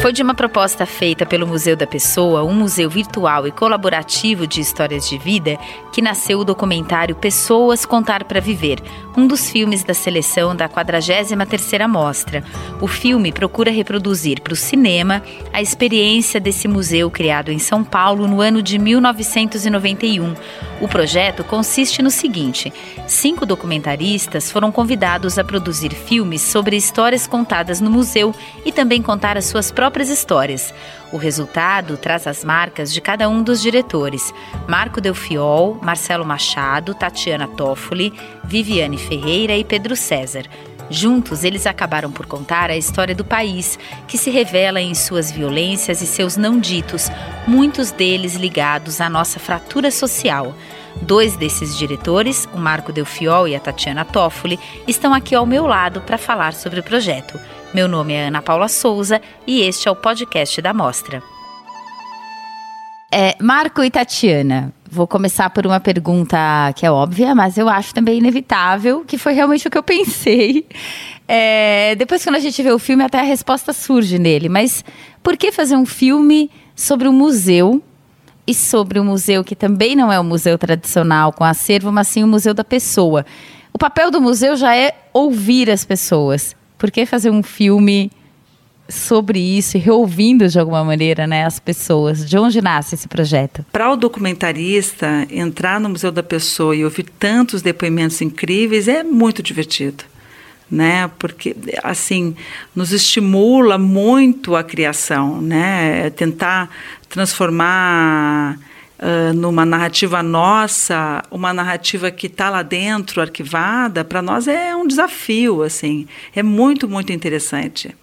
Foi de uma proposta feita pelo Museu da Pessoa, um museu virtual e colaborativo de histórias de vida, que nasceu o documentário Pessoas Contar para Viver, um dos filmes da seleção da 43ª Mostra. O filme procura reproduzir para o cinema a experiência desse museu criado em São Paulo no ano de 1991. O projeto consiste no seguinte: cinco documentaristas foram convidados a produzir filmes sobre histórias contadas no museu e também contar as suas próprias histórias. O resultado traz as marcas de cada um dos diretores: Marco Delfiol, Marcelo Machado, Tatiana Toffoli, Viviane Ferreira e Pedro César. Juntos, eles acabaram por contar a história do país, que se revela em suas violências e seus não ditos, muitos deles ligados à nossa fratura social. Dois desses diretores, o Marco Delfiol e a Tatiana Toffoli, estão aqui ao meu lado para falar sobre o projeto. Meu nome é Ana Paula Souza e este é o podcast da Mostra. É, Marco e Tatiana, vou começar por uma pergunta que é óbvia, mas eu acho também inevitável, que foi realmente o que eu pensei. É, depois, quando a gente vê o filme, até a resposta surge nele. Mas por que fazer um filme sobre um museu e sobre um museu que também não é um museu tradicional com acervo, mas sim o um museu da pessoa? O papel do museu já é ouvir as pessoas. Por que fazer um filme sobre isso reouvindo de alguma maneira né, as pessoas? De onde nasce esse projeto? Para o documentarista, entrar no Museu da Pessoa e ouvir tantos depoimentos incríveis é muito divertido. Né? Porque assim nos estimula muito a criação, né? Tentar transformar uh, numa narrativa nossa, uma narrativa que está lá dentro, arquivada, para nós é um desafio, assim, é muito, muito interessante.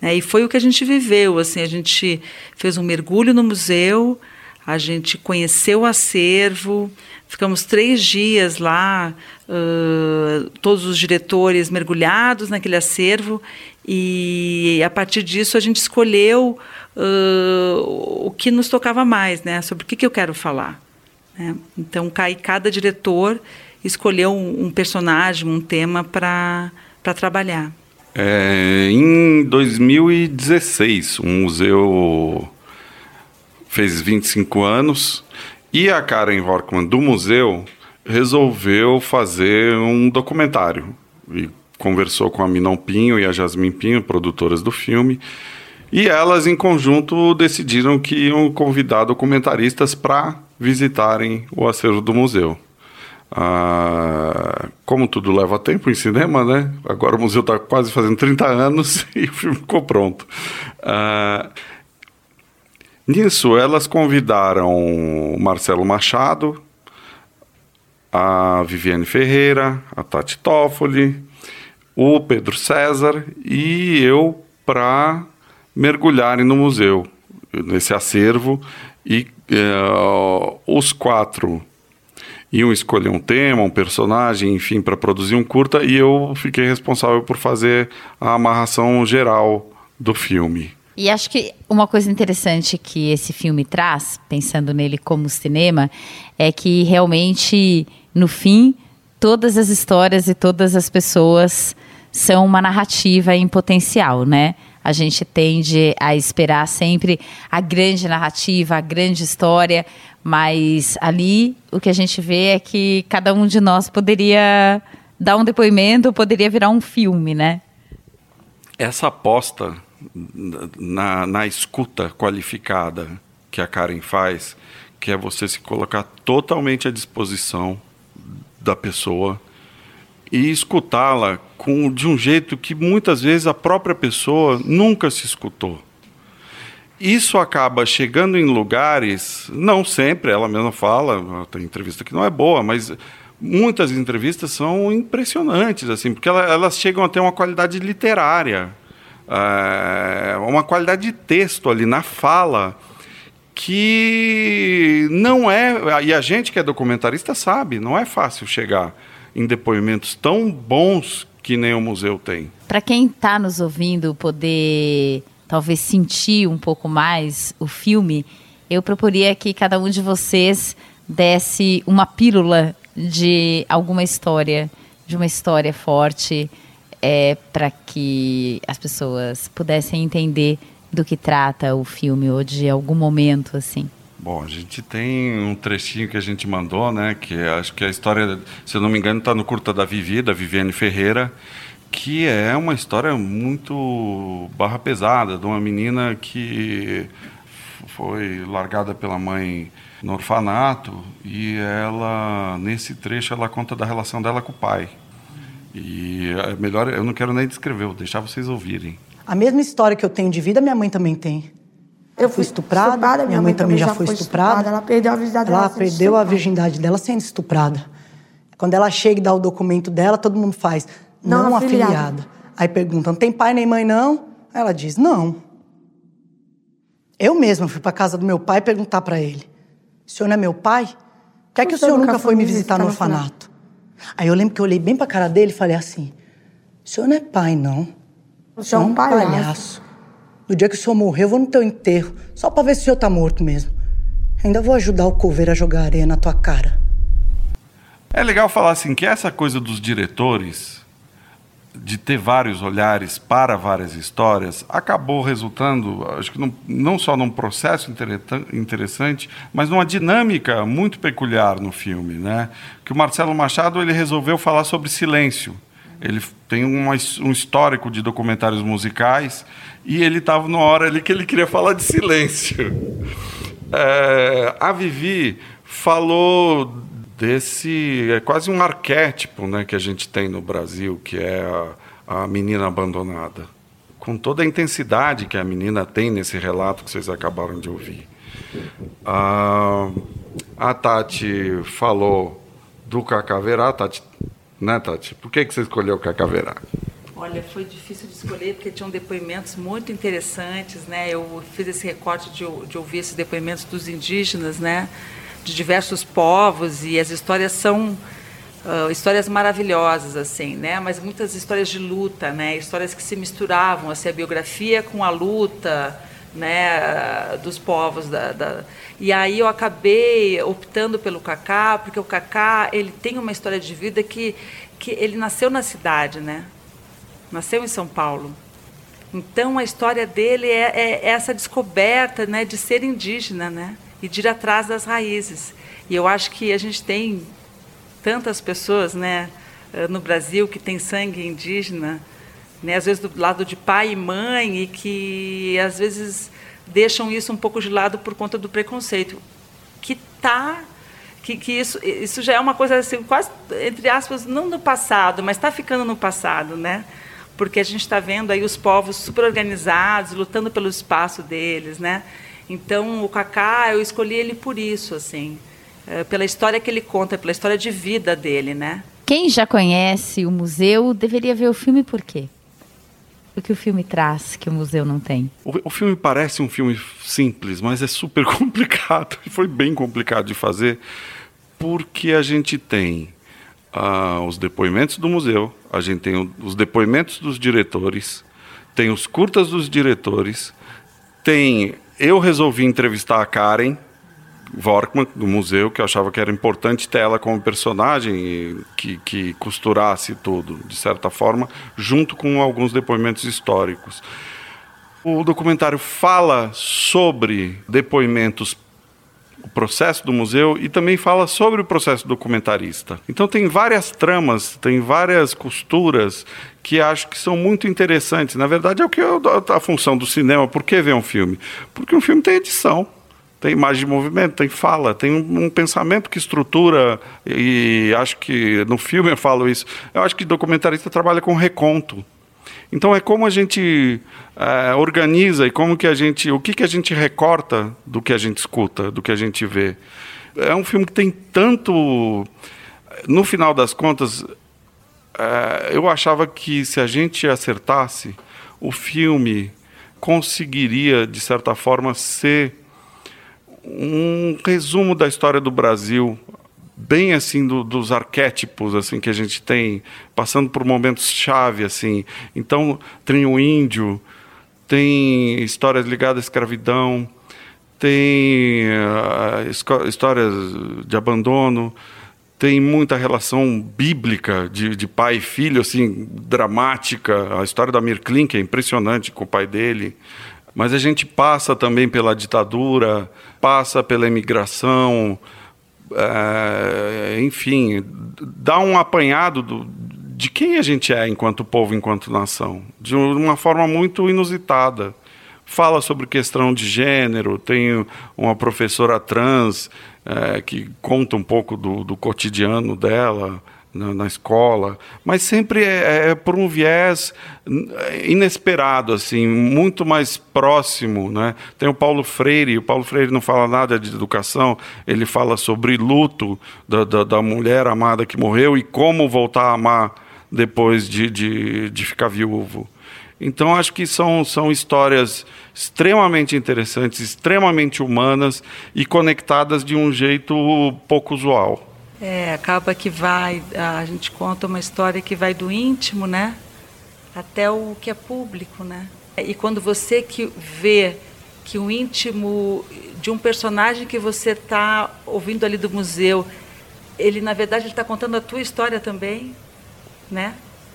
Né? E foi o que a gente viveu, assim, a gente fez um mergulho no museu, a gente conheceu o acervo, ficamos três dias lá, uh, todos os diretores mergulhados naquele acervo, e a partir disso a gente escolheu uh, o que nos tocava mais, né? Sobre o que, que eu quero falar. Né? Então, cada diretor escolheu um, um personagem, um tema para trabalhar. É, em 2016, o museu fez 25 anos e a Karen Horkman do museu resolveu fazer um documentário e conversou com a Minon Pinho e a Jasmine Pinho, produtoras do filme, e elas, em conjunto, decidiram que iam convidar documentaristas para visitarem o acervo do museu. Ah, como tudo leva tempo em cinema, né? Agora o museu está quase fazendo 30 anos e o filme ficou pronto. Ah, nisso, elas convidaram Marcelo Machado, a Viviane Ferreira, a Tati Toffoli, o Pedro César e eu para mergulharem no museu, nesse acervo, e uh, os quatro iam escolher um tema, um personagem, enfim, para produzir um curta, e eu fiquei responsável por fazer a amarração geral do filme. E acho que uma coisa interessante que esse filme traz, pensando nele como cinema, é que realmente, no fim, todas as histórias e todas as pessoas são uma narrativa em potencial, né? A gente tende a esperar sempre a grande narrativa, a grande história, mas ali o que a gente vê é que cada um de nós poderia dar um depoimento, poderia virar um filme, né? Essa aposta na, na escuta qualificada que a Karen faz, que é você se colocar totalmente à disposição da pessoa e escutá-la com de um jeito que muitas vezes a própria pessoa nunca se escutou. Isso acaba chegando em lugares, não sempre, ela mesma fala, tem entrevista que não é boa, mas muitas entrevistas são impressionantes, assim, porque elas chegam a ter uma qualidade literária, é, uma qualidade de texto ali na fala que não é, e a gente que é documentarista sabe, não é fácil chegar em depoimentos tão bons que nem o museu tem. Para quem está nos ouvindo poder talvez sentir um pouco mais o filme, eu proporia que cada um de vocês desse uma pílula de alguma história, de uma história forte, é, para que as pessoas pudessem entender do que trata o filme ou de algum momento assim? Bom, a gente tem um trechinho que a gente mandou, né? Que acho que a história, se eu não me engano, está no curta da Vivi, da Viviane Ferreira, que é uma história muito barra pesada de uma menina que foi largada pela mãe no orfanato e ela nesse trecho ela conta da relação dela com o pai. E é melhor, eu não quero nem descrever, vou deixar vocês ouvirem. A mesma história que eu tenho de vida, minha mãe também tem. Eu fui estuprada, estuprada minha, mãe, mãe também já foi estuprada. estuprada. Ela perdeu a virgindade dela. Ela perdeu a virgindade dela sendo estuprada. Quando ela chega e dá o documento dela, todo mundo faz não, não afiliada. afiliada. Aí perguntam: tem pai nem mãe não? Aí ela diz: não. Eu mesma fui para casa do meu pai perguntar para ele: o senhor não é meu pai? Por que, é que o senhor nunca foi me visitar no orfanato? Aí eu lembro que eu olhei bem para a cara dele e falei assim: o senhor não é pai, não. O senhor é um palhaço. palhaço. No dia que o senhor morrer, eu vou no teu enterro, só para ver se o senhor tá morto mesmo. Ainda vou ajudar o coveiro a jogar areia na tua cara. É legal falar assim que essa coisa dos diretores de ter vários olhares para várias histórias, acabou resultando, acho que não, não só num processo interessante, mas numa dinâmica muito peculiar no filme, né? Que o Marcelo Machado ele resolveu falar sobre silêncio. Ele tem uma, um histórico de documentários musicais e ele estava numa hora ali que ele queria falar de silêncio. É, a Vivi falou desse é quase um arquétipo né, que a gente tem no Brasil, que é a, a menina abandonada. Com toda a intensidade que a menina tem nesse relato que vocês acabaram de ouvir. A, a Tati falou do Cacaverá, Tati, né, Tati? Por que, que você escolheu o Cacaverá? Olha, foi difícil de escolher porque tinham depoimentos muito interessantes, né? Eu fiz esse recorte de, de ouvir esses depoimentos dos indígenas, né? De diversos povos e as histórias são uh, histórias maravilhosas assim, né? Mas muitas histórias de luta, né? Histórias que se misturavam, assim, a biografia com a luta, né? Dos povos da, da... e aí eu acabei optando pelo Kaká porque o Kaká ele tem uma história de vida que que ele nasceu na cidade, né? Nasceu em São Paulo. Então a história dele é, é essa descoberta, né? De ser indígena, né? E de ir atrás das raízes. E eu acho que a gente tem tantas pessoas né, eh, no Brasil que têm sangue indígena, né, às vezes do lado de pai e mãe, e que às vezes deixam isso um pouco de lado por conta do preconceito. Que tá que, que isso, isso já é uma coisa assim, quase, entre aspas, não no passado, mas está ficando no passado, né? Porque a gente está vendo aí os povos super organizados, lutando pelo espaço deles, né? Então, o Kaká, eu escolhi ele por isso, assim, é, pela história que ele conta, pela história de vida dele, né? Quem já conhece o museu deveria ver o filme por quê? O que o filme traz que o museu não tem? O, o filme parece um filme simples, mas é super complicado. Foi bem complicado de fazer, porque a gente tem uh, os depoimentos do museu, a gente tem o, os depoimentos dos diretores, tem os curtas dos diretores, tem eu resolvi entrevistar a Karen Vorkman, do museu, que eu achava que era importante ter ela como personagem que, que costurasse tudo, de certa forma, junto com alguns depoimentos históricos. O documentário fala sobre depoimentos o processo do museu e também fala sobre o processo documentarista. Então tem várias tramas, tem várias costuras que acho que são muito interessantes. Na verdade é o que é a função do cinema. Por que ver um filme? Porque um filme tem edição, tem imagem de movimento, tem fala, tem um, um, pensamento que estrutura, e acho que no filme eu falo isso. Eu acho que documentarista trabalha com reconto. Então é como a gente é, organiza e como que a gente, o que que a gente recorta do que a gente escuta, do que a gente vê. É um filme que tem tanto, no final das contas, é, eu achava que se a gente acertasse, o filme conseguiria de certa forma ser um resumo da história do Brasil bem assim do, dos arquétipos assim que a gente tem passando por momentos chave assim. Então tem o índio tem histórias ligadas à escravidão tem uh, histórias de abandono tem muita relação bíblica de, de, pai e filho assim dramática. A história da Mirklin que é impressionante com o pai dele. Mas a gente passa também pela ditadura, passa pela imigração, é, enfim, dá um apanhado do, de quem a gente é enquanto povo, enquanto nação, de uma forma muito inusitada. Fala sobre questão de gênero, tem uma professora trans é, que conta um pouco do, do cotidiano dela na, na, escola, mas sempre é, é, por um viés inesperado, assim, muito mais próximo, né? Tem o Paulo Freire, o Paulo Freire não fala nada de educação, ele fala sobre luto da, da, da mulher amada que morreu e como voltar a amar depois de, de, de ficar viúvo. Então, acho que são, são histórias extremamente interessantes, extremamente humanas e conectadas de um jeito pouco usual. É, acaba que vai, a gente conta uma história que vai do íntimo, né, até o que é público, né? E quando você que vê que o íntimo de um personagem que você está ouvindo ali do museu, ele na verdade está contando a tua história também, né?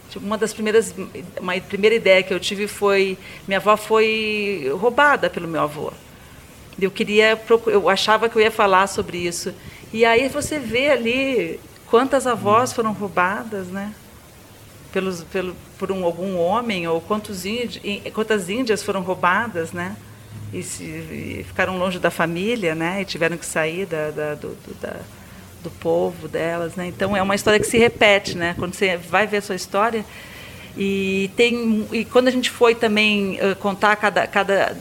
Tipo, uma das primeiras, uma primeira ideia que eu tive foi, minha avó foi roubada pelo meu avô. Eu queria, eu achava que eu ia falar sobre isso. E aí você vê ali quantas avós foram roubadas, né? Pelos, pelo, por um, algum homem, ou quantos quantas índias foram roubadas, né? E, se, e ficaram longe da família, né? E tiveram que sair da, da, do, do, da, do povo delas, né? Então é uma história que se repete, né? Quando você vai ver a sua história e tem e quando a gente foi também uh, contar cada cada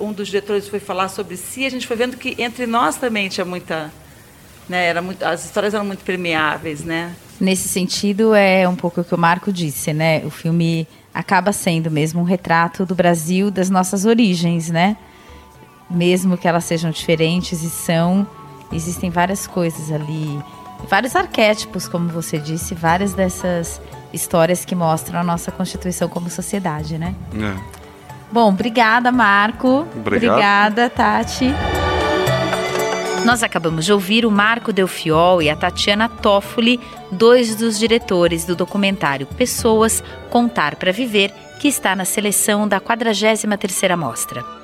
um dos diretores foi falar sobre si, a gente foi vendo que entre nós também tinha muita né? Era muito, as histórias eram muito permeáveis, né? Nesse sentido, é um pouco o que o Marco disse, né? O filme acaba sendo mesmo um retrato do Brasil, das nossas origens, né? Mesmo que elas sejam diferentes e são, existem várias coisas ali, vários arquétipos, como você disse, várias dessas histórias que mostram a nossa constituição como sociedade, né? É. Bom, obrigada, Marco. Obrigado. Obrigada, Tati. Nós acabamos de ouvir o Marco Delfiol e a Tatiana Toffoli, dois dos diretores do documentário Pessoas Contar para Viver, que está na seleção da 43ª Mostra.